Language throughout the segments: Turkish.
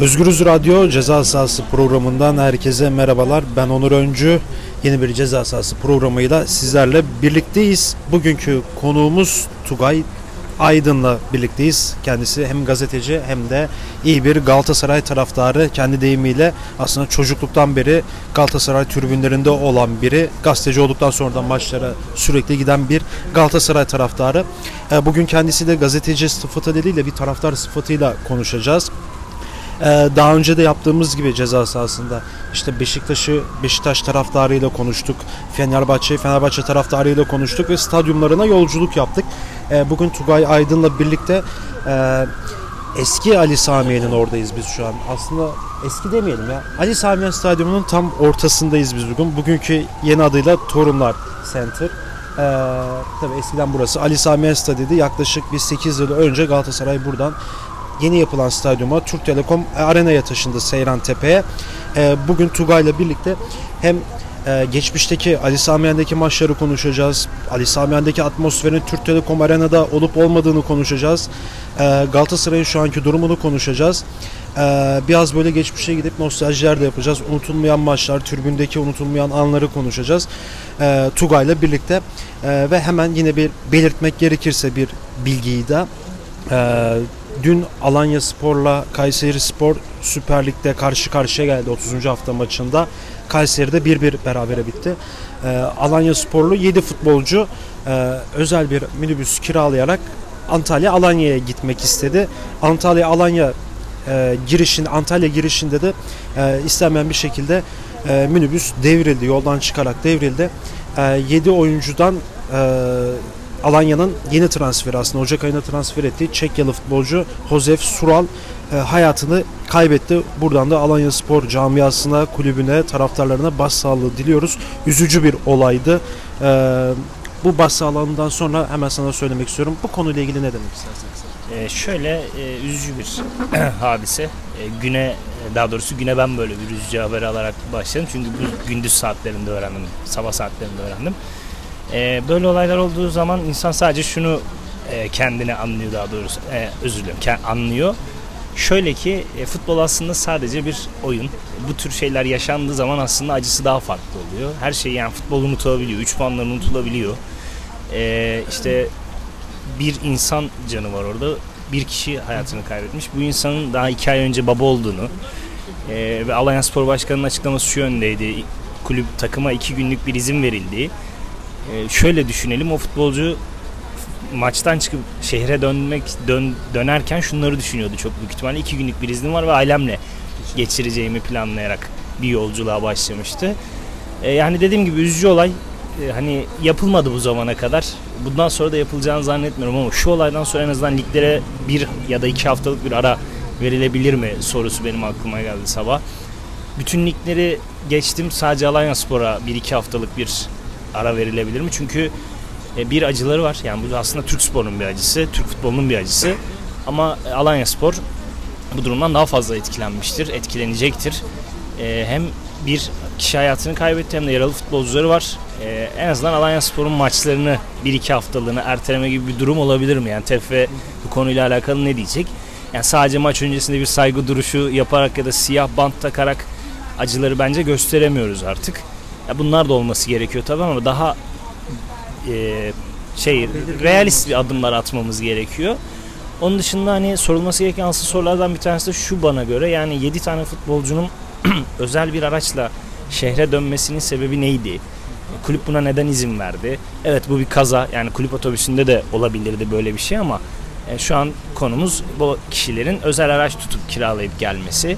Özgürüz Radyo Ceza Sahası programından herkese merhabalar. Ben Onur Öncü. Yeni bir Ceza Sahası programıyla sizlerle birlikteyiz. Bugünkü konuğumuz Tugay Aydın'la birlikteyiz. Kendisi hem gazeteci hem de iyi bir Galatasaray taraftarı. Kendi deyimiyle aslında çocukluktan beri Galatasaray tribünlerinde olan biri. Gazeteci olduktan sonra da maçlara sürekli giden bir Galatasaray taraftarı. E, Bugün kendisiyle gazeteci sıfatıyla bir taraftar sıfatıyla konuşacağız. Ee, daha önce de yaptığımız gibi ceza sahasında işte Beşiktaş'ı Beşiktaş taraftarıyla konuştuk. Fenerbahçe'yi Fenerbahçe taraftarıyla konuştuk ve stadyumlarına yolculuk yaptık. Ee, bugün Tugay Aydın'la birlikte e, eski Ali Samiye'nin oradayız biz şu an. Aslında eski demeyelim ya. Ali Samiye Stadyumu'nun tam ortasındayız biz bugün. Bugünkü yeni adıyla Torunlar Center. Ee, tabii eskiden burası Ali Samiye Stadyumu. Yaklaşık bir 8 yıl önce Galatasaray buradan yeni yapılan stadyuma Türk Telekom Arena'ya taşındı Seyran Tepe'ye. E, bugün Tugay'la birlikte hem e, geçmişteki Ali Samiyen'deki maçları konuşacağız. Ali Samiyen'deki atmosferin Türk Telekom Arena'da olup olmadığını konuşacağız. E, Galatasaray'ın şu anki durumunu konuşacağız. E, biraz böyle geçmişe gidip nostaljiler de yapacağız. Unutulmayan maçlar, tribündeki unutulmayan anları konuşacağız. E, Tugay'la birlikte e, ve hemen yine bir belirtmek gerekirse bir bilgiyi de e, Dün Alanya Spor'la Kayseri Spor Süper Lig'de karşı karşıya geldi 30. hafta maçında. Kayseri'de 1-1 berabere bitti. Ee, Alanya Sporlu 7 futbolcu e, özel bir minibüs kiralayarak Antalya Alanya'ya gitmek istedi. Antalya Alanya e, girişin Antalya girişinde de e, istenmeyen bir şekilde e, minibüs devrildi. Yoldan çıkarak devrildi. E, 7 oyuncudan e, Alanya'nın yeni transferi aslında Ocak ayında transfer ettiği Çekyalı futbolcu Josef Sural e, hayatını kaybetti. Buradan da Alanya Spor camiasına, kulübüne, taraftarlarına başsağlığı diliyoruz. Üzücü bir olaydı. E, bu başsağlığından sonra hemen sana söylemek istiyorum. Bu konuyla ilgili ne demek istersiniz? Ee, şöyle e, üzücü bir hadise. E, güne daha doğrusu güne ben böyle bir üzücü haber alarak başladım. Çünkü bu gündüz saatlerinde öğrendim. Sabah saatlerinde öğrendim. E, böyle olaylar olduğu zaman insan sadece şunu e, kendine anlıyor daha doğrusu. E, özür dilerim. Anlıyor. Şöyle ki e, futbol aslında sadece bir oyun. Bu tür şeyler yaşandığı zaman aslında acısı daha farklı oluyor. Her şey yani futbol unutulabiliyor. Üç puanlar unutulabiliyor. E, işte bir insan canı var orada. Bir kişi hayatını kaybetmiş. Bu insanın daha iki ay önce baba olduğunu e, ve Alanya Spor Başkanı'nın açıklaması şu yöndeydi. Kulüp takıma iki günlük bir izin verildiği. E, şöyle düşünelim o futbolcu maçtan çıkıp şehre dönmek dön, dönerken şunları düşünüyordu çok büyük ihtimalle. iki günlük bir iznim var ve ailemle geçireceğimi planlayarak bir yolculuğa başlamıştı. E, yani dediğim gibi üzücü olay e, hani yapılmadı bu zamana kadar. Bundan sonra da yapılacağını zannetmiyorum ama şu olaydan sonra en azından liglere bir ya da iki haftalık bir ara verilebilir mi sorusu benim aklıma geldi sabah. Bütün ligleri geçtim sadece Alanya Spor'a bir iki haftalık bir ara verilebilir mi? Çünkü e, bir acıları var. Yani bu aslında Türk sporunun bir acısı, Türk futbolunun bir acısı. Ama Alanya Spor bu durumdan daha fazla etkilenmiştir, etkilenecektir. E, hem bir kişi hayatını kaybetti hem de yaralı futbolcuları var. En azından Alanya Spor'un maçlarını bir iki haftalığını erteleme gibi bir durum olabilir mi? Yani TFF bu konuyla alakalı ne diyecek? Yani sadece maç öncesinde bir saygı duruşu yaparak ya da siyah bant takarak acıları bence gösteremiyoruz artık. Ya bunlar da olması gerekiyor tabii ama daha e, şey realist bir adımlar atmamız gerekiyor. Onun dışında hani sorulması gereken asıl sorulardan bir tanesi de şu bana göre yani 7 tane futbolcunun özel bir araçla şehre dönmesinin sebebi neydi? Kulüp buna neden izin verdi? Evet bu bir kaza yani kulüp otobüsünde de olabilirdi böyle bir şey ama e, şu an konumuz bu kişilerin özel araç tutup kiralayıp gelmesi.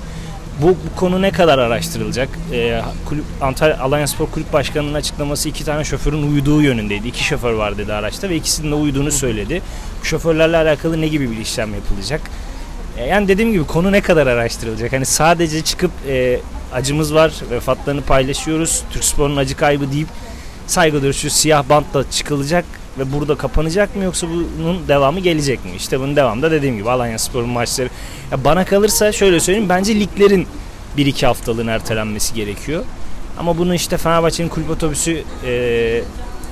Bu, bu konu ne kadar araştırılacak? Ee, kulüp, Antalya Alanya Spor Kulüp Başkanı'nın açıklaması iki tane şoförün uyuduğu yönündeydi. İki şoför var dedi araçta ve ikisinin de uyuduğunu söyledi. Bu şoförlerle alakalı ne gibi bir işlem yapılacak? Ee, yani dediğim gibi konu ne kadar araştırılacak? Hani sadece çıkıp e, acımız var, vefatlarını paylaşıyoruz, Türk Spor'un acı kaybı deyip saygı duruşu siyah bantla çıkılacak ve burada kapanacak mı yoksa bunun devamı gelecek mi? İşte bunun devamı da dediğim gibi Alanya Spor'un maçları. Ya bana kalırsa şöyle söyleyeyim bence liglerin bir iki haftalığın ertelenmesi gerekiyor. Ama bunu işte Fenerbahçe'nin kulüp otobüsü e,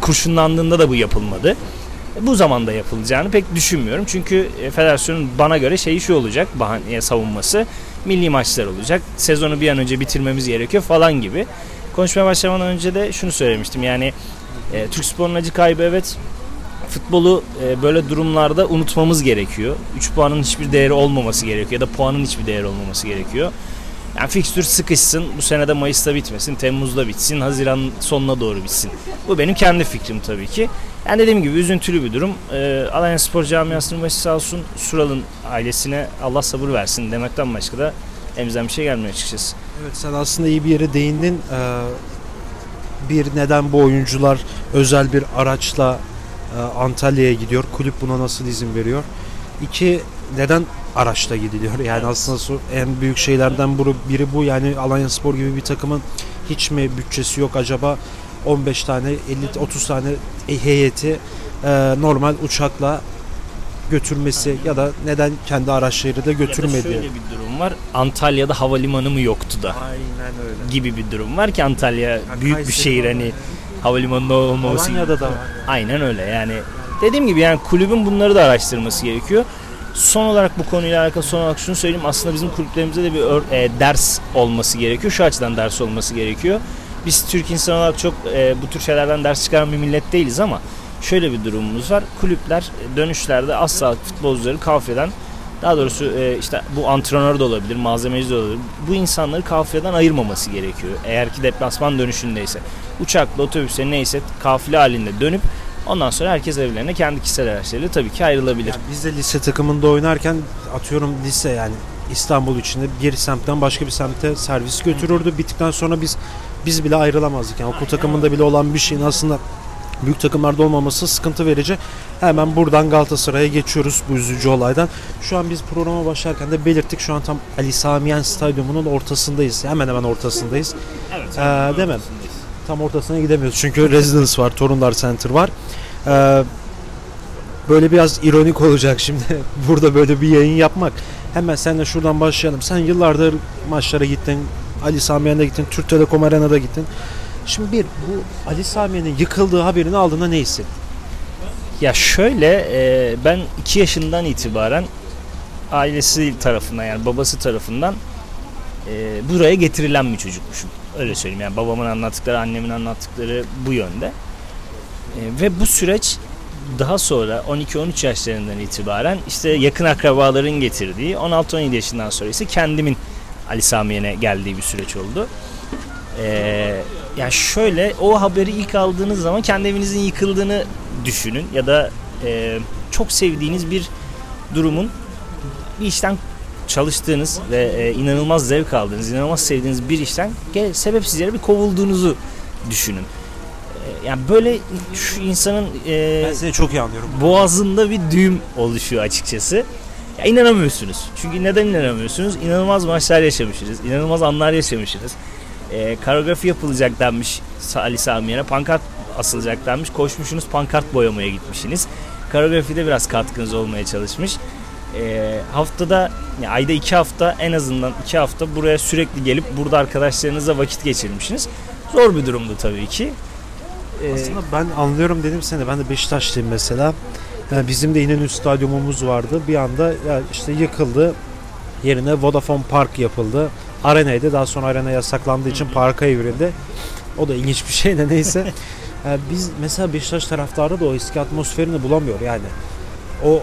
kurşunlandığında da bu yapılmadı. bu zamanda yapılacağını pek düşünmüyorum. Çünkü e, federasyonun bana göre şeyi şu olacak bahaneye savunması. Milli maçlar olacak. Sezonu bir an önce bitirmemiz gerekiyor falan gibi. Konuşmaya başlamadan önce de şunu söylemiştim. Yani e, Türk sporunun acı kaybı evet futbolu e, böyle durumlarda unutmamız gerekiyor. 3 puanın hiçbir değeri olmaması gerekiyor ya da puanın hiçbir değeri olmaması gerekiyor. Yani fikstür sıkışsın. Bu senede Mayıs'ta bitmesin. Temmuz'da bitsin. Haziran sonuna doğru bitsin. Bu benim kendi fikrim tabii ki. Yani dediğim gibi üzüntülü bir durum. Ee, Alanya Spor Camiası'nın başı sağ olsun. Sural'ın ailesine Allah sabır versin demekten başka da elimizden bir şey gelmiyor açıkçası. Evet sen aslında iyi bir yere değindin. Ee, bir neden bu oyuncular özel bir araçla e, Antalya'ya gidiyor. Kulüp buna nasıl izin veriyor? İki neden araçla gidiliyor? Yani Evet. aslında en büyük şeylerden biri, biri bu. Yani Alanya Spor gibi bir takımın hiç mi bütçesi yok acaba? 15 tane 50 30 tane heyeti e, normal uçakla götürmesi ya da neden kendi araçlarıyla da Ya da götürmedi? şöyle bir durum var. Antalya'da havalimanı mı yoktu da Aynen öyle. gibi bir durum var ki Antalya büyük bir şehir hani havalimanı olmaması. Alanya'da da var. Aynen öyle yani. Dediğim gibi yani kulübün bunları da araştırması gerekiyor. Son olarak bu konuyla alakalı son olarak şunu söyleyeyim. Aslında bizim kulüplerimizde de bir ör- e, ders olması gerekiyor. Şu açıdan ders olması gerekiyor. Biz Türk insan olarak çok e, bu tür şeylerden ders çıkaran bir millet değiliz ama şöyle bir durumumuz var. Kulüpler e, dönüşlerde asla futbolcuları kafeden daha doğrusu e, işte bu antrenör de olabilir, malzemeci de olabilir. Bu insanları kafileden ayırmaması gerekiyor. Eğer ki deplasman dönüşündeyse. Uçakla, otobüsle neyse kafile halinde dönüp ondan sonra herkes evlerine kendi kişisel araçlarıyla tabii ki ayrılabilir. Yani biz de lise takımında oynarken atıyorum lise yani İstanbul içinde bir semtten başka bir semte servis götürürdü. Bittikten sonra biz biz bile ayrılamazdık. Yani okul takımında bile olan bir şeyin aslında büyük takımlarda olmaması sıkıntı verici. Hemen buradan Galatasaray'a geçiyoruz bu üzücü olaydan. Şu an biz programa başlarken de belirttik. Şu an tam Ali Sami Yen Stadyumu'nun ortasındayız. Hemen hemen ortasındayız. Evet. Ee, değil mi? Tam ortasına gidemiyoruz. Çünkü Residence var, Torunlar Center var. Ee, böyle biraz ironik olacak şimdi burada böyle bir yayın yapmak. Hemen senle şuradan başlayalım. Sen yıllardır maçlara gittin. Ali Sami Yen'de gittin. Türk Telekom Arena'da gittin. Şimdi bir bu Ali Sami Yen'in yıkıldığı haberini aldığında ne? Ya şöyle e, ben 2 yaşından itibaren ailesi tarafından yani babası tarafından e, buraya getirilen bir çocukmuşum. Öyle söyleyeyim yani babamın anlattıkları, annemin anlattıkları bu yönde. E, ve bu süreç daha sonra 12-13 yaşlarından itibaren işte yakın akrabaların getirdiği 16-17 yaşından sonra ise kendimin Ali Samiyen'e geldiği bir süreç oldu. Ee, yani şöyle o haberi ilk aldığınız zaman kendi evinizin yıkıldığını düşünün ya da e, çok sevdiğiniz bir durumun bir işten çalıştığınız ve e, inanılmaz zevk aldığınız, inanılmaz sevdiğiniz bir işten gel, sebepsiz yere bir kovulduğunuzu düşünün. E, yani böyle şu insanın e, Ben seni çok iyi anlıyorum. boğazında bir düğüm oluşuyor açıkçası. Ya inanamıyorsunuz. Çünkü neden inanamıyorsunuz? İnanılmaz maçlar yaşamışsınız. inanılmaz anlar yaşamışsınız. Ee, koreografi yapılacak denmiş Ali Samiye'ne. Pankart asılacak denmiş. Koşmuşsunuz pankart boyamaya gitmişsiniz. Koreografide biraz katkınız olmaya çalışmış. Ee, haftada ya ayda iki hafta en azından iki hafta buraya sürekli gelip burada arkadaşlarınızla vakit geçirmişsiniz. Zor bir durumdu tabii ki. Ee, Aslında ben anlıyorum dedim seni. Ben de Beşiktaşlıyım mesela. Yani bizim de İnönü stadyumumuz vardı. Bir anda işte yıkıldı. Yerine Vodafone Park yapıldı. Arenaydı. Daha sonra arena yasaklandığı için parka evrildi. O da ilginç bir şey de neyse. Yani biz mesela Beşiktaş taraftarı da o eski atmosferini bulamıyor yani. O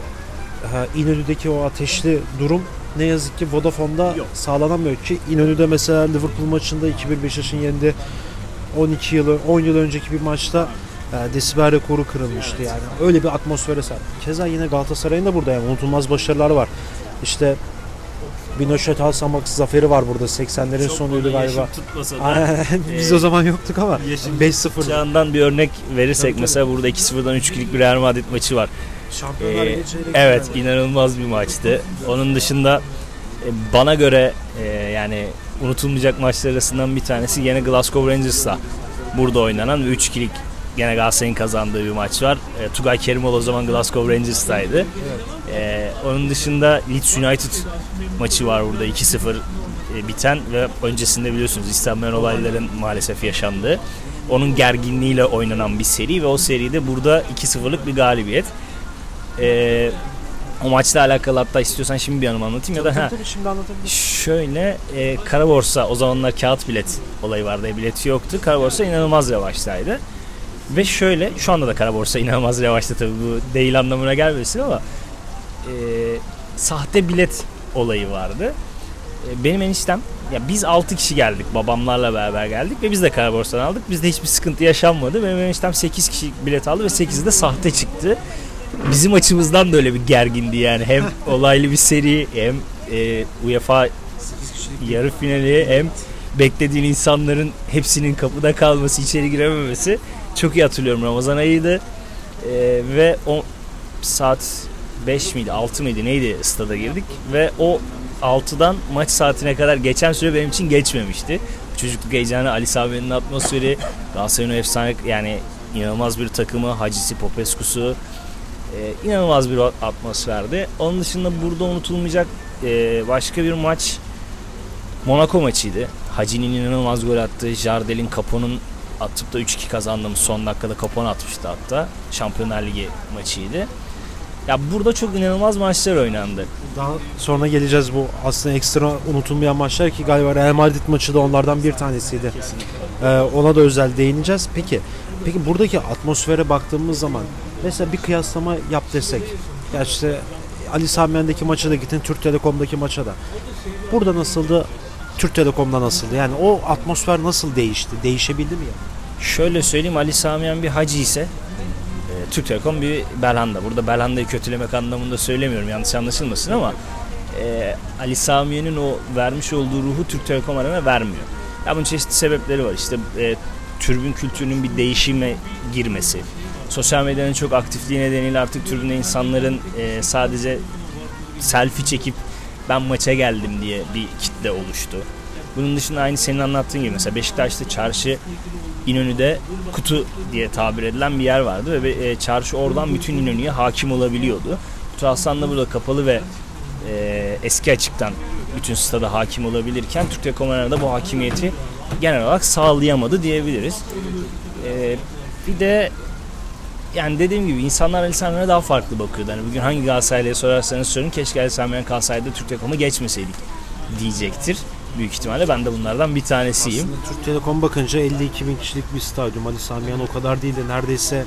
İnönü'deki o ateşli durum ne yazık ki Vodafone'da Yok. sağlanamıyor ki İnönü'de mesela Liverpool maçında 2-1 Beşiktaş'ın yendiği 12 yıl 10 yıl önceki bir maçta e, desibel rekoru kırılmıştı yani. Öyle bir atmosfere sahip. Keza yine Galatasaray'ın da burada yani unutulmaz başarılar var. İşte Binoşet Alsamak zaferi var burada 80'lerin sonuydu galiba. Aynen, Biz e, o zaman yoktuk ama yaşın 5-0 Çağından bir örnek verirsek Tabii, tabii. mesela burada 2-0'dan 3-2'lik bir Real Madrid maçı var. Şampiyonlar Ee, evet finali. inanılmaz bir maçtı. Onun dışında e, bana göre e, yani unutulmayacak maçlar arasından bir tanesi yine Glasgow Rangers'la burada oynanan ve 3-2'lik gene Galatasaray'ın kazandığı bir maç var. E, Tugay Kerimoğlu o zaman Glasgow Rangers'taydı. E, onun dışında Leeds United maçı var burada 2-0 e, biten ve öncesinde biliyorsunuz istenmeyen olayların maalesef yaşandığı. onun gerginliğiyle oynanan bir seri ve o seride burada 2-0'lık bir galibiyet. Ee, o maçla alakalı hatta istiyorsan şimdi bir anımı anlatayım ya da ha, Tabii şimdi anlatabilirsin. Şöyle e, kara borsa o zamanlar kağıt bilet olayı vardı. Bileti yoktu. Kara borsa inanılmaz revaçtaydı. Ve şöyle şu anda da kara borsa inanılmaz revaçta tabii bu değil anlamına gelmesin ama e, sahte bilet olayı vardı. E, benim eniştem ya biz 6 kişi geldik babamlarla beraber geldik ve biz de kara borsadan aldık. Bizde hiçbir sıkıntı yaşanmadı. Benim eniştem 8 kişi bilet aldı ve 8'i de sahte çıktı. Bizim açımızdan da öyle bir gergindi yani. Hem olaylı bir seri hem e, UEFA yarı finali hem beklediğin insanların hepsinin kapıda kalması, içeri girememesi çok iyi hatırlıyorum Ramazan ayıydı. Ee, ve o saat 5 miydi 6 mıydı neydi stada girdik ve o 6'dan maç saatine kadar geçen süre benim için geçmemişti. Çocukluk heyecanı, Ali Sami'nin atmosferi, Galatasaray'ın efsane yani inanılmaz bir takımı, Hacısı, Popescu'su e, inanılmaz bir atmosferdi. Onun dışında burada unutulmayacak e, başka bir maç Monaco maçıydı. Hacı'nin inanılmaz gol attığı, Jardel'in Capo'nun atıp da 3-2 kazandığımız son dakikada Capone atmıştı hatta. Şampiyonlar Ligi maçıydı. Ya burada çok inanılmaz maçlar oynandı. Daha sonra geleceğiz bu aslında ekstra unutulmayan maçlar ki galiba Real Madrid maçı da onlardan bir tanesiydi. Ee, ona da özel değineceğiz. Peki peki buradaki atmosfere baktığımız zaman mesela bir kıyaslama yap desek. Ya işte Ali Samiyen'deki maça da gittin, Türk Telekom'daki maça da. Burada nasıldı? Türk Telekom'da nasıldı? Yani o atmosfer nasıl değişti? Değişebildi mi ya? Şöyle söyleyeyim Ali Samiyen bir hacı ise Türk Telekom bir Belhanda. Burada Belhanda'yı kötülemek anlamında söylemiyorum yanlış anlaşılmasın ama e, Ali Samiyen'in o vermiş olduğu ruhu Türk Telekom Arena vermiyor. Ya bunun çeşitli sebepleri var. İşte e, türbün kültürünün bir değişime girmesi. Sosyal medyanın çok aktifliği nedeniyle artık tribünde insanların e, sadece selfie çekip ben maça geldim diye bir kitle oluştu. Bunun dışında aynı senin anlattığın gibi mesela Beşiktaş'ta çarşı İnönü'de kutu diye tabir edilen bir yer vardı ve e, çarşı oradan bütün İnönü'ye hakim olabiliyordu. Kutu da burada kapalı ve e, eski açıktan bütün stada hakim olabilirken Türk Telekom Arena'da bu hakimiyeti genel olarak sağlayamadı diyebiliriz. E, bir de yani dediğim gibi insanlar Ali Samiyen'e daha farklı bakıyordu. Yani bugün hangi Galatasaraylı'ya sorarsanız sorun keşke Ali Samiyen kalsaydı Türk Telekom'u geçmeseydik diyecektir. Büyük ihtimalle ben de bunlardan bir tanesiyim. Aslında Türk Telekom bakınca 52 bin kişilik bir stadyum. Ali Samiyen o kadar değil de neredeyse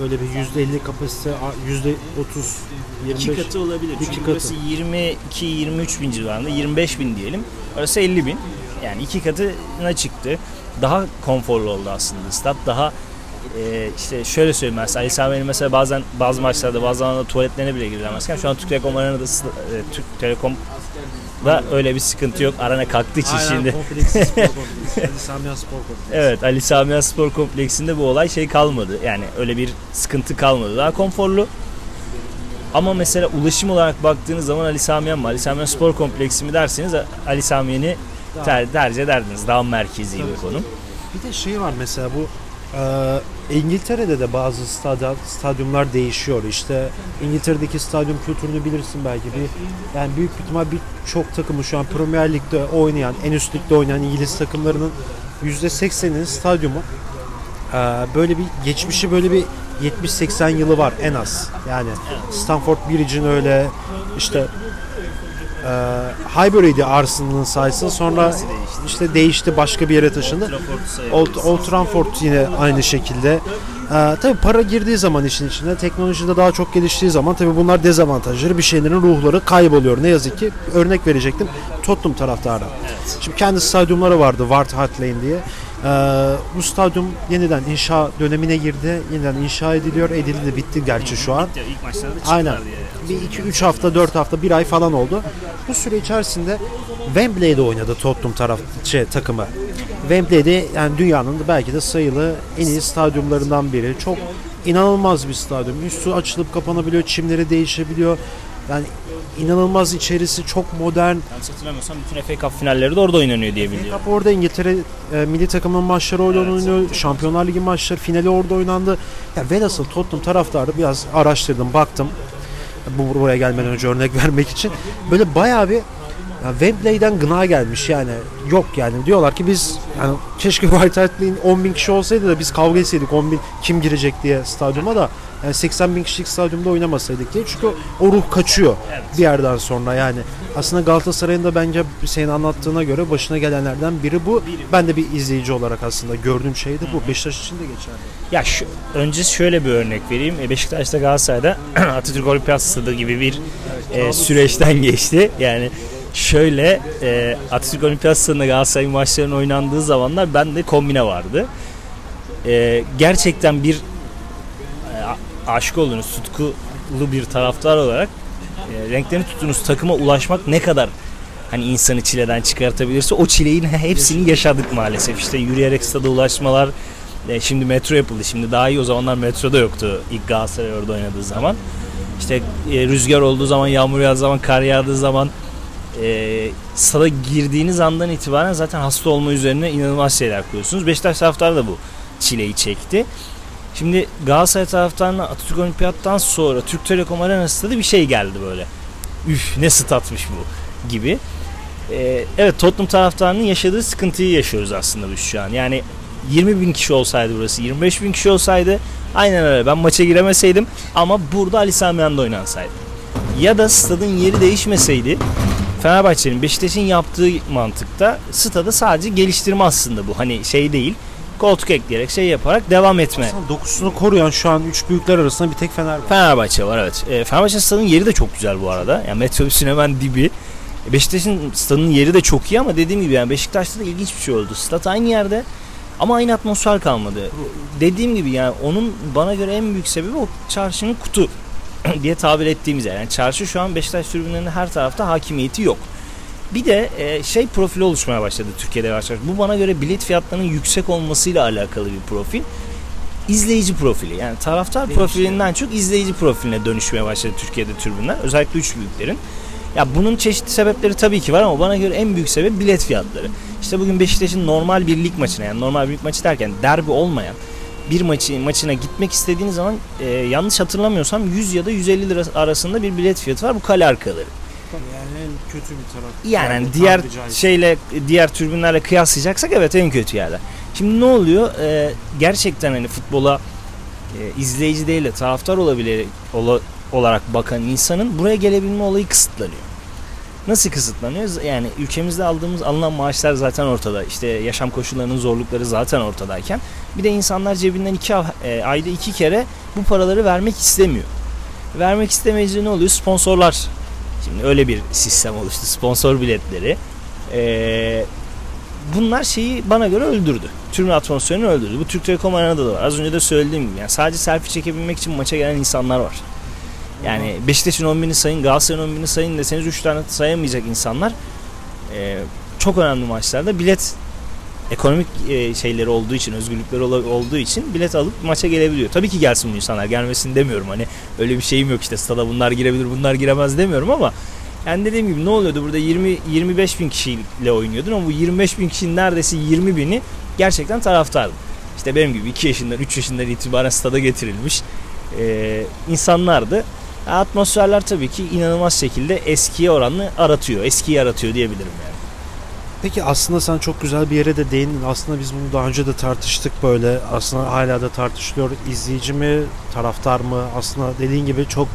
böyle bir %50 kapasite, a- %30, 25. İki katı olabilir. İki Çünkü katı. burası 22-23 bin civarında. 25 bin diyelim. Orası 50 bin. Yani iki katına çıktı. Daha konforlu oldu aslında stat. Daha e, işte şöyle söyleyeyim mesela Ali Sami'nin mesela bazen bazı maçlarda bazı zamanlarda tuvaletlerine bile girilemezken şu an Türk Telekom Arena'da e, Türk Telekom da öyle bir sıkıntı yok. Arana kalktığı için Aynen, şimdi. kompleksi spor kompleksi. Ali Samiyen spor kompleksi. Evet Ali Sami Yen Spor Kompleksinde bu olay şey kalmadı. Yani öyle bir sıkıntı kalmadı. Daha konforlu. Ama mesela ulaşım olarak baktığınız zaman Ali Sami Yen mi? Ali Sami Yen Spor Kompleksi mi derseniz Ali Sami Yen'i ter, tercih ederdiniz. Daha merkezi bir konu. Bir de şey var mesela bu e, İngiltere'de de bazı stadyum, stadyumlar değişiyor. İşte İngiltere'deki stadyum kültürünü bilirsin belki. Bir, yani büyük bir ihtimal birçok takımı şu an Premier Lig'de oynayan, en üst ligde oynayan İngiliz takımlarının %80'inin stadyumu böyle bir geçmişi böyle bir 70-80 yılı var en az. Yani Stamford Bridge'in öyle işte e, Highbury'di Arsenal'ın sayısı sonra işte değişti başka bir yere taşındı. Old, Old Trafford yine aynı şekilde. Ee, tabii para girdiği zaman işin içine, teknoloji de daha çok geliştiği zaman tabii bunlar dezavantajları. Bir şeylerin ruhları kayboluyor. Ne yazık ki örnek verecektim. Tottenham taraftarı. Şimdi kendi stadyumları vardı Ward Hart Lane diye. Ee, bu stadyum yeniden inşa dönemine girdi. Yeniden inşa ediliyor. Edildi bitti gerçi şu an. İlk maçlarda Aynen. diye. Bir iki üç hafta, dört hafta, bir ay falan oldu. Bu süre içerisinde Wembley'de oynadı Tottenham taraf şey, takımı. Wembley'de yani dünyanın belki de sayılı en iyi stadyumlarından biri. Çok inanılmaz bir stadyum. Üstü açılıp kapanabiliyor, çimleri değişebiliyor. Yani inanılmaz içerisi çok modern. Yanlış hatırlamıyorsam bütün FA Cup finalleri de orada oynanıyor diye biliyorum. Cup orada İngiltere e, milli takımının maçları orada oynanıyor. Şampiyonlar Ligi maçları finali orada oynandı. Ya velhasıl Tottenham taraftarı biraz araştırdım, baktım. Bu buraya gelmeden önce örnek vermek için. Böyle bayağı bir Yani Wembley'den gına gelmiş yani yok yani diyorlar ki biz yani keşke White Hart Lane'in 10 bin kişi olsaydı da biz kavga etseydik 10 bin kim girecek diye stadyuma da yani 80 bin kişilik stadyumda oynamasaydık diye çünkü o ruh kaçıyor Evet. bir yerden sonra yani aslında Galatasaray'ın da bence senin anlattığına göre başına gelenlerden biri bu ben de bir izleyici olarak aslında gördüğüm şey de bu Beşiktaş için de geçerli. Ya şu, önce şöyle bir örnek vereyim. E, Beşiktaş'ta Galatasaray'da Atatürk Olimpiyat Stadı gibi bir e, süreçten geçti. Yani şöyle e, Atatürk Olimpiyat Stadı'nda Galatasaray maçlarının oynandığı zamanlar ben de kombine vardı. E, gerçekten bir aşık olduğunuz, tutkulu bir taraftar olarak e, renklerini tuttuğunuz takıma ulaşmak ne kadar hani insanı çileden çıkartabilirse o çileyin hepsini yaşadık maalesef. İşte yürüyerek stada ulaşmalar, e, şimdi metro yapıldı. Şimdi daha iyi o zamanlar metro da yoktu ilk Galatasaray orada oynadığı zaman. İşte e, rüzgar olduğu zaman, yağmur yağdığı zaman, kar yağdığı zaman e, stada girdiğiniz andan itibaren zaten hasta olma üzerine inanılmaz şeyler koyuyorsunuz. Beşiktaş taraftarı da bu çileyi çekti. Şimdi Galatasaray taraftarına Atatürk Olimpiyat'tan sonra Türk Telekom Arena stadı bir şey geldi böyle. Üf ne statmış bu gibi. Ee, evet Tottenham taraftarının yaşadığı sıkıntıyı yaşıyoruz aslında biz şu an. Yani 20 bin kişi olsaydı burası, 25 bin kişi olsaydı aynen öyle. Ben maça giremeseydim ama burada Ali Sami Yen'de oynansaydı. Ya da stadın yeri değişmeseydi Fenerbahçe'nin Beşiktaş'ın yaptığı mantıkta stadı sadece geliştirme aslında bu. Hani şey değil. Koltuk ekleyerek şey yaparak devam etme. Aslında dokusunu koruyan şu an üç büyükler arasında bir tek Fenerbahçe. Fenerbahçe var evet. E, Fenerbahçe stadının yeri de çok güzel bu arada. Yani metrobüsün hemen dibi. E, Beşiktaş'ın stadının yeri de çok iyi ama dediğim gibi yani Beşiktaş'ta da ilginç bir şey oldu. Stat aynı yerde ama aynı atmosfer kalmadı. Dediğim gibi yani onun bana göre en büyük sebebi o çarşının kutu diye tabir ettiğimiz yer. Yani çarşı şu an Beşiktaş tribünlerinin her tarafta hakimiyeti yok. Bir de e, şey profili oluşmaya başladı Türkiye'de yavaş yavaş. Bu bana göre bilet fiyatlarının yüksek olmasıyla alakalı bir profil. İzleyici profili. Yani taraftar Değişti. profilinden çok izleyici profiline dönüşmeye başladı Türkiye'de tribünler. Özellikle üç büyüklerin. Ya bunun çeşitli sebepleri tabii ki var ama bana göre en büyük sebep bilet fiyatları. İşte bugün Beşiktaş'ın normal bir lig maçına yani normal bir lig maçı derken derbi olmayan bir maçı maçına gitmek istediğiniz zaman e, yanlış hatırlamıyorsam 100 ya da 150 lira arasında bir bilet fiyatı var. Bu kale arkaları. Yani en kötü bir taraf. Yani hani Yani diğer tabiri caizse. şeyle diğer türbünlerle kıyaslayacaksak evet en kötü yerler. Şimdi ne oluyor? Ee, gerçekten hani futbola e, izleyici değil de taraftar olabilir ola- olarak bakan insanın buraya gelebilme olayı kısıtlanıyor. Nasıl kısıtlanıyor? Yani ülkemizde aldığımız alınan maaşlar zaten ortada. İşte yaşam koşullarının zorlukları zaten ortadayken bir de insanlar cebinden iki e, ayda iki kere bu paraları vermek istemiyor. Vermek istemeyince ne oluyor? Sponsorlar Şimdi öyle bir sistem oluştu. Sponsor biletleri. Ee, bunlar şeyi bana göre öldürdü. Tribün atmosferini öldürdü. Bu Türk Telekom Arena'da da var. Az önce de söylediğim gibi. Yani sadece selfie çekebilmek için maça gelen insanlar var. Yani Beşiktaş'ın 10 bini sayın, Galatasaray'ın 10 bini sayın deseniz 3 tane sayamayacak insanlar e, çok önemli maçlarda bilet ekonomik e, şeyleri olduğu için, özgürlükleri olduğu için bilet alıp maça gelebiliyor. Tabii ki gelsin bu insanlar, gelmesin demiyorum. Hani öyle bir şeyim yok işte stada bunlar girebilir, bunlar giremez demiyorum ama yani dediğim gibi ne oluyordu burada 20 25 bin kişiyle oynuyordun ama bu 25 bin kişinin neredeyse 20 bini gerçekten taraftardı. İşte benim gibi 2 yaşından 3 yaşından itibaren stada getirilmiş e, insanlardı. Atmosferler tabii ki inanılmaz şekilde eskiye oranla aratıyor. Eskiyi yaratıyor diyebilirim yani. Peki aslında sen çok güzel bir yere de değindin. Aslında biz bunu daha önce de tartıştık böyle. Aslında hala da tartışılıyor. İzleyici mi, taraftar mı? Aslında dediğin gibi çok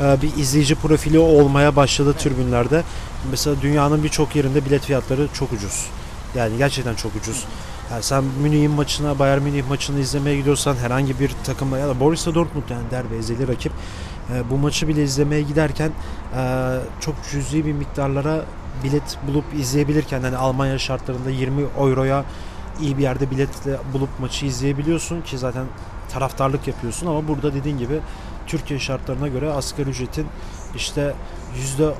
e, bir izleyici profili olmaya başladı tribünlerde. Mesela dünyanın birçok yerinde bilet fiyatları çok ucuz. Yani gerçekten çok ucuz. Yani sen Münih'in maçına, Bayern Münih maçını izlemeye gidiyorsan herhangi bir takımla ya da Borussia Dortmund yani derbi ezeli rakip e, bu maçı bile izlemeye giderken e, çok cüzi bir miktarlara bilet bulup izleyebilirken hani Almanya şartlarında 20 euroya iyi bir yerde biletle bulup maçı izleyebiliyorsun ki zaten taraftarlık yapıyorsun ama burada dediğin gibi Türkiye şartlarına göre asgari ücretin işte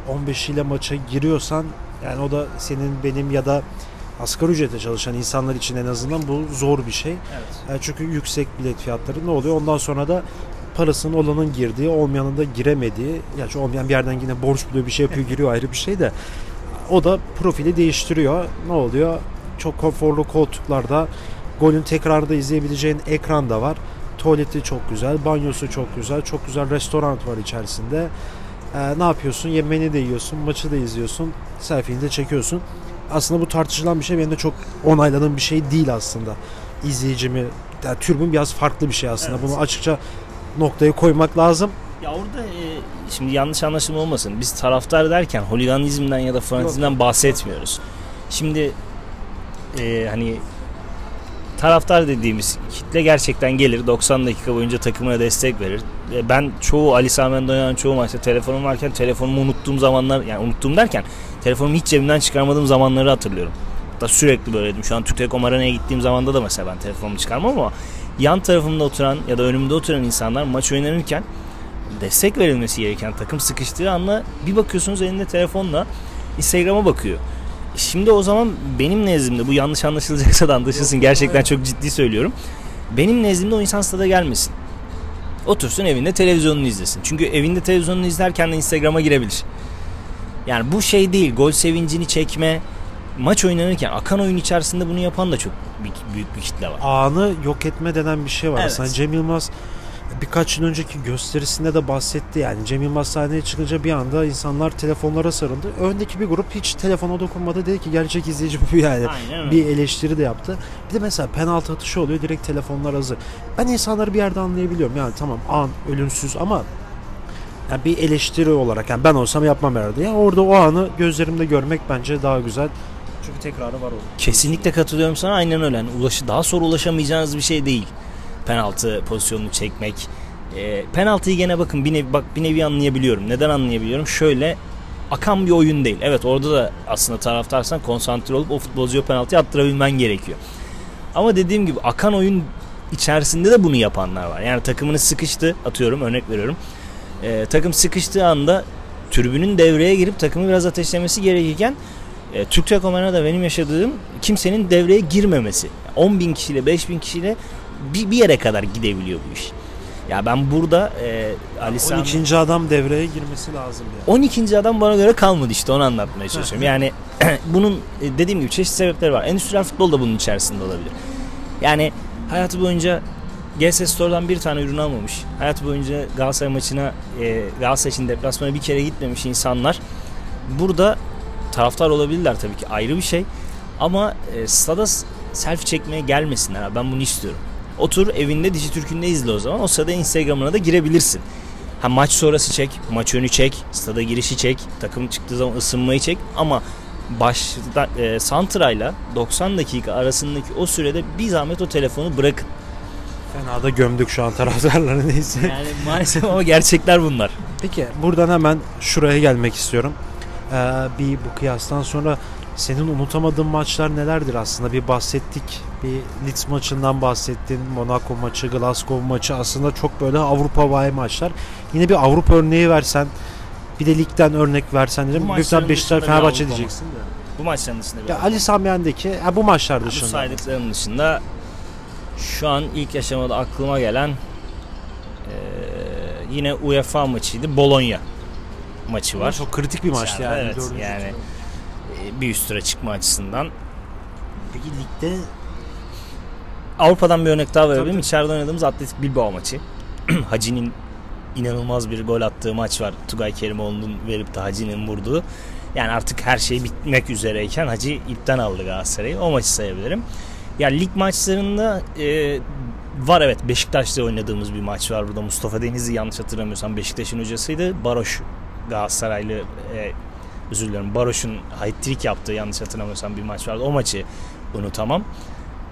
%15 ile maça giriyorsan yani o da senin benim ya da asgari ücrete çalışan insanlar için en azından bu zor bir şey. Evet. Yani çünkü yüksek bilet fiyatları ne oluyor? Ondan sonra da parasının olanın girdiği, olmayanın da giremediği, yani olmayan bir yerden yine borç buluyor bir şey yapıyor giriyor ayrı bir şey de o da profili değiştiriyor. Ne oluyor? Çok konforlu koltuklarda golün tekrarda izleyebileceğin ekran da var. Tuvaleti çok güzel, banyosu çok güzel, çok güzel restoran var içerisinde. Ee, ne yapıyorsun? Yemeğini de yiyorsun, maçı da izliyorsun, selfie'ni de çekiyorsun. Aslında bu tartışılan bir şey benim de çok onayladığım bir şey değil aslında. İzleyicimi, yani türbün biraz farklı bir şey aslında. Evet. Bunu açıkça noktaya koymak lazım. Ya orada e, şimdi yanlış anlaşılma olmasın. Biz taraftar derken holiganizmden ya da fanatizmden bahsetmiyoruz. Şimdi e, hani taraftar dediğimiz kitle gerçekten gelir 90 dakika boyunca takımına destek verir. E, ben çoğu Ali Sami'den oynayan çoğu maçta telefonum varken telefonumu unuttuğum zamanlar yani unuttuğum derken telefonumu hiç cebimden çıkarmadığım zamanları hatırlıyorum. Hatta sürekli böyleydim. Şu an Türk Telekom Arena'ya gittiğim zamanda da mesela ben telefonumu çıkarmam ama yan tarafımda oturan ya da önümde oturan insanlar maç oynanırken destek verilmesi gereken takım sıkıştığı anda bir bakıyorsunuz elinde telefonla Instagram'a bakıyor. Şimdi o zaman benim nezdimde bu yanlış anlaşılacaksa da anlaşılsın gerçekten çok ciddi söylüyorum. Benim nezdimde o insan stada gelmesin. Otursun evinde televizyonunu izlesin. Çünkü evinde televizyonunu izlerken de Instagram'a girebilir. Yani bu şey değil. Gol sevincini çekme. Maç oynanırken akan oyun içerisinde bunu yapan da çok büyük, bir kitle var. Anı yok etme denen bir şey var. Evet. Aslında Cem Yılmaz birkaç yıl önceki gösterisinde de bahsetti yani. Cem Yılmaz sahneye çıkınca bir anda insanlar telefonlara sarıldı. Öndeki bir grup hiç telefona dokunmadı. Dedi ki gerçek izleyici bu yani. Aynen bir eleştiri de yaptı. Bir de mesela penaltı atışı oluyor direkt telefonlar hazır. Ben insanları bir yerde anlayabiliyorum. Yani tamam an ölümsüz ama yani bir eleştiri olarak yani ben olsam yapmam herhalde. Yani orada o anı gözlerimde görmek bence daha güzel. Çünkü tekrarı var orada. Kesinlikle katılıyorum sana. Aynen öyle. Yani ulaşı, daha sonra ulaşamayacağınız bir şey değil. Penaltı pozisyonunu çekmek. E, penaltıyı gene bakın bir nevi, bak bir nevi anlayabiliyorum. Neden anlayabiliyorum? Şöyle akan bir oyun değil. Evet orada da aslında taraftarsan konsantre olup o futbolcuya penaltı attırabilmen gerekiyor. Ama dediğim gibi akan oyun içerisinde de bunu yapanlar var. Yani takımını sıkıştı atıyorum örnek veriyorum. E, takım sıkıştığı anda tribünün devreye girip takımı biraz ateşlemesi gerekirken e, Türk Telekom Arena'da benim yaşadığım kimsenin devreye girmemesi. 10 bin kişiyle 5 bin kişiyle bir, bir yere kadar gidebiliyor bu iş. Ya ben burada e, Ali Sami... 12. adam devreye girmesi lazım yani. 12. adam bana göre kalmadı işte onu anlatmaya çalışıyorum. Yani bunun e, dediğim gibi çeşitli sebepleri var. Endüstriyel futbol da bunun içerisinde olabilir. Yani hayatı boyunca GS Store'dan bir tane ürün almamış. Hayatı boyunca Galatasaray maçına e, Galatasaray için deplasmana bir kere gitmemiş insanlar burada taraftar olabilirler tabii ki ayrı bir şey. Ama e, stada selfie çekmeye gelmesinler. Ben bunu istiyorum. Otur evinde Dijitürk'ünde izle o zaman. O sırada Instagram'ına da girebilirsin. Ha maç sonrası çek, maç önü çek, stada girişi çek, takım çıktığı zaman ısınmayı çek ama başta e, Santra'yla 90 dakika arasındaki o sürede bir zahmet o telefonu bırakın. Fena da gömdük şu an taraftarları neyse. Yani maalesef ama gerçekler bunlar. Peki buradan hemen şuraya gelmek istiyorum. Ee, bir bu kıyastan sonra senin unutamadığın maçlar nelerdir aslında bir bahsettik. Bir Leeds maçından bahsettin. Monaco maçı, Glasgow maçı aslında çok böyle Avrupa vay maçlar. Yine bir Avrupa örneği versen bir de ligden örnek versen dedim. Büyük maçların ihtimal Beşiktaş Fenerbahçe diyeceksin de. Bu maçların dışında bir Ya Ali Samiyen'deki ha, bu maçlar bu dışında. saydıklarım dışında şu an ilk aşamada aklıma gelen e, yine UEFA maçıydı. Bologna maçı var. Çok kritik bir maçtı yani. Evet, yani bir üst tura çıkma açısından. Peki ligde Avrupa'dan bir örnek daha verebilirim. Tabii. İçeride oynadığımız Atletik Bilbao maçı. Hacı'nin inanılmaz bir gol attığı maç var. Tugay Kerimoğlu'nun verip de Hacı'nın vurduğu. Yani artık her şey bitmek üzereyken Hacı ipten aldı Galatasaray'ı. O maçı sayabilirim. Ya lig maçlarında e, var evet Beşiktaş'ta oynadığımız bir maç var burada. Mustafa Denizli yanlış hatırlamıyorsam Beşiktaş'ın hocasıydı. Baroş Galatasaraylı e, özür dilerim Baroş'un hat-trick yaptığı yanlış hatırlamıyorsam bir maç vardı. O maçı unutamam.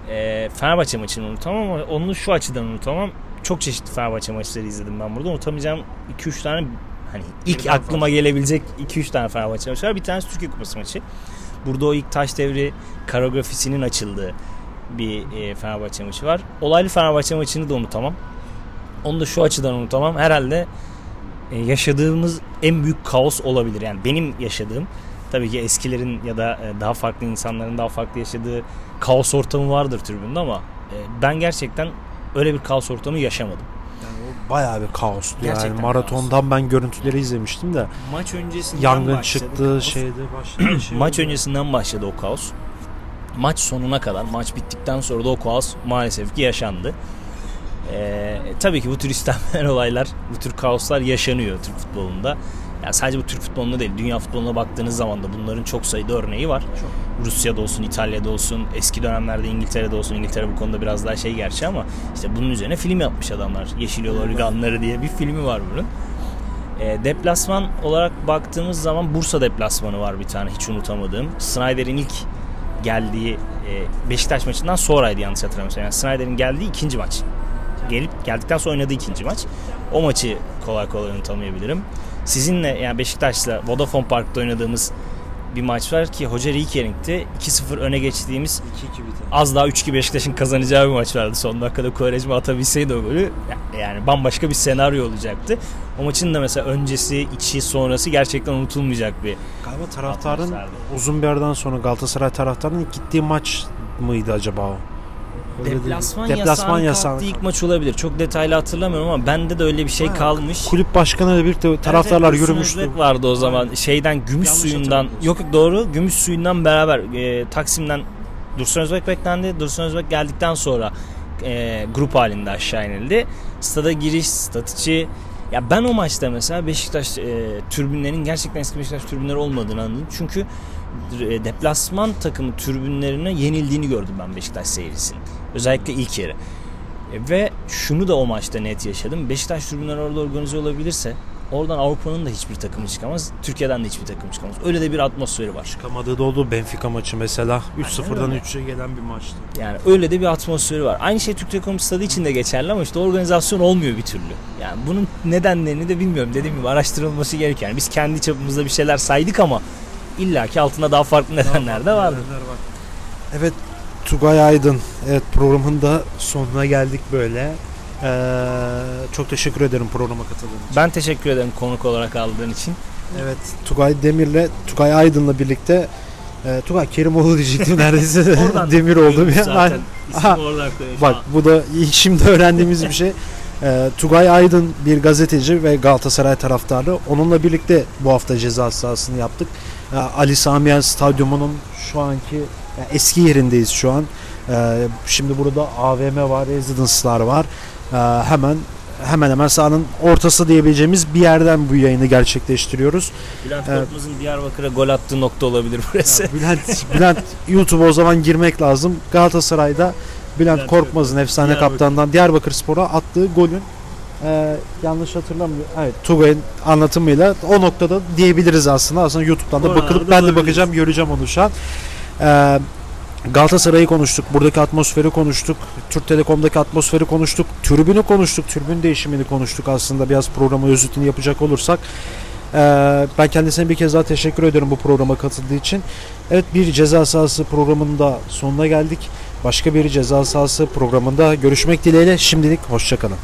E, Fenerbahçe maçını unutamam ama onu şu açıdan unutamam. Çok çeşitli Fenerbahçe maçları izledim ben burada. Unutamayacağım 2-3 tane hani ilk Birden aklıma fazla. gelebilecek 2-3 tane Fenerbahçe maçı var. Bir tanesi Türkiye Kupası maçı. Burada o ilk taş devri koreografisinin açıldığı bir e, Fenerbahçe maçı var. Olaylı Fenerbahçe maçını da unutamam. Onu da şu açıdan unutamam. Herhalde e, yaşadığımız en büyük kaos olabilir. Yani benim yaşadığım tabii ki eskilerin ya da e, daha farklı insanların daha farklı yaşadığı kaos ortamı vardır tribünde ama e, ben gerçekten öyle bir kaos ortamı yaşamadım. yani o bayağı bir kaostu. Gerçekten yani maratondan ben görüntüleri izlemiştim de Maç öncesinden yangın başladı çıktı kaos. şeyde başladı şey Maç oldu. öncesinden başladı o kaos. Maç sonuna kadar, maç bittikten sonra da o kaos maalesef ki yaşandı. Ee, tabii ki bu tür istenmeyen olaylar, bu tür kaoslar yaşanıyor Türk futbolunda. Yani sadece bu Türk futbolunda değil, dünya futboluna baktığınız zaman da bunların çok sayıda örneği var. Rusya'da olsun, İtalya'da olsun, eski dönemlerde İngiltere'de olsun. İngiltere bu konuda biraz daha şey gerçi ama işte bunun üzerine film yapmış adamlar. Yeşil Yol Organları diye bir filmi var bunun. E, deplasman olarak baktığımız zaman Bursa deplasmanı var bir tane hiç unutamadığım. Snyder'in ilk geldiği e, Beşiktaş maçından sonraydı yanlış hatırlamıyorsam. Yani Snyder'in geldiği ikinci maç. Gelip geldikten sonra oynadığı ikinci maç. O maçı kolay kolay unutamayabilirim. Sizinle yani Beşiktaş'la Vodafone Park'ta oynadığımız bir maç var ki Hoca Riekering'ti. 2-0 öne geçtiğimiz 2-2 biter. az daha 3-2 Beşiktaş'ın kazanacağı bir maç vardı. Son dakikada Quaresma atabilseydi o golü yani bambaşka bir senaryo olacaktı. O maçın da mesela öncesi, içi, sonrası gerçekten unutulmayacak bir Galiba taraftarın Atmosferdi. uzun bir aradan sonra Galatasaray taraftarının gittiği maç mıydı acaba o? Öyle değil. Deplasman, Deplasman yasağının ilk maç olabilir. Çok detaylı hatırlamıyorum ama bende de öyle bir şey Ha, kalmış. Kulüp başkanıyla birlikte taraftarlar Evet, yürümüştü. Vardı o zaman. Şeyden gümüş Yanlış suyundan yok yok, doğru gümüş suyundan beraber e, Taksim'den Dursun Özbek beklendi. Dursun Özbek geldikten sonra e, grup halinde aşağı inildi. Stada giriş, stat içi ya ben o maçta mesela Beşiktaş e, türbünlerinin gerçekten eski Beşiktaş türbünleri olmadığını anladım. Çünkü e, deplasman takımı türbünlerine yenildiğini gördüm ben Beşiktaş seyircisinin. Özellikle ilk. E, ve şunu da o maçta net yaşadım. Beşiktaş tribünleri orada organize olabilirse oradan Avrupa'nın da hiçbir takımı çıkamaz. Türkiye'den de hiçbir takım çıkamaz. Öyle de bir atmosferi var. Çıkamadığı da oldu Benfica maçı mesela. 3-0'dan öyle. 3'e gelen bir maçtı. Yani öyle de bir atmosferi var. Aynı şey Türk Telekom Stadı için de geçerli ama işte organizasyon olmuyor bir türlü. Yani bunun nedenlerini de bilmiyorum. Dediğim gibi araştırılması gereken. Biz kendi çapımızda bir şeyler saydık ama illaki altında daha farklı nedenler de vardı. Evet Tugay Aydın. Evet programın da sonuna geldik böyle. Ee, çok teşekkür ederim programa katıldığın için. Ben teşekkür ederim konuk olarak aldığın için. Evet Tugay Demir'le Tugay Aydın'la birlikte e, Tugay Kerimoğlu diyecektim neredeyse Demir oldu bir Zaten Aha. Bak bu da şimdi öğrendiğimiz bir şey. Ee, Tugay Aydın bir gazeteci ve Galatasaray taraftarı. Onunla birlikte bu hafta ceza sahasını yaptık. Ee, Ali Sami Yen Stadyumu'nun şu anki yani eski yerindeyiz şu an. Ee, şimdi burada AVM var, Residence'lar var. Ee, hemen hemen hemen sahanın ortası diyebileceğimiz bir yerden bu yayını gerçekleştiriyoruz. Bülent Evet. Korkmaz'ın Diyarbakır'a gol attığı nokta olabilir burası. Ya Bülent, Bülent YouTube'a o zaman girmek lazım. Galatasaray'da Bülent Bülent Korkmaz'ın efsane Diyarbakır. kaptanından Diyarbakır Spor'a attığı golün e, yanlış hatırlamıyorum. Evet Tugay'ın anlatımıyla o noktada diyebiliriz aslında. Aslında YouTube'dan da Oralarda bakılıp ben de bakacağım göreceğim onu şu an. E, Galatasaray'ı konuştuk. Buradaki atmosferi konuştuk. Türk Telekom'daki atmosferi konuştuk. Tribünü konuştuk. Tribün değişimini konuştuk aslında. Biraz programı özütünü yapacak olursak. Ee, ben kendisine bir kez daha teşekkür ediyorum bu programa katıldığı için. Evet bir ceza sahası programının da sonuna geldik. Başka bir ceza sahası programında görüşmek dileğiyle şimdilik hoşçakalın.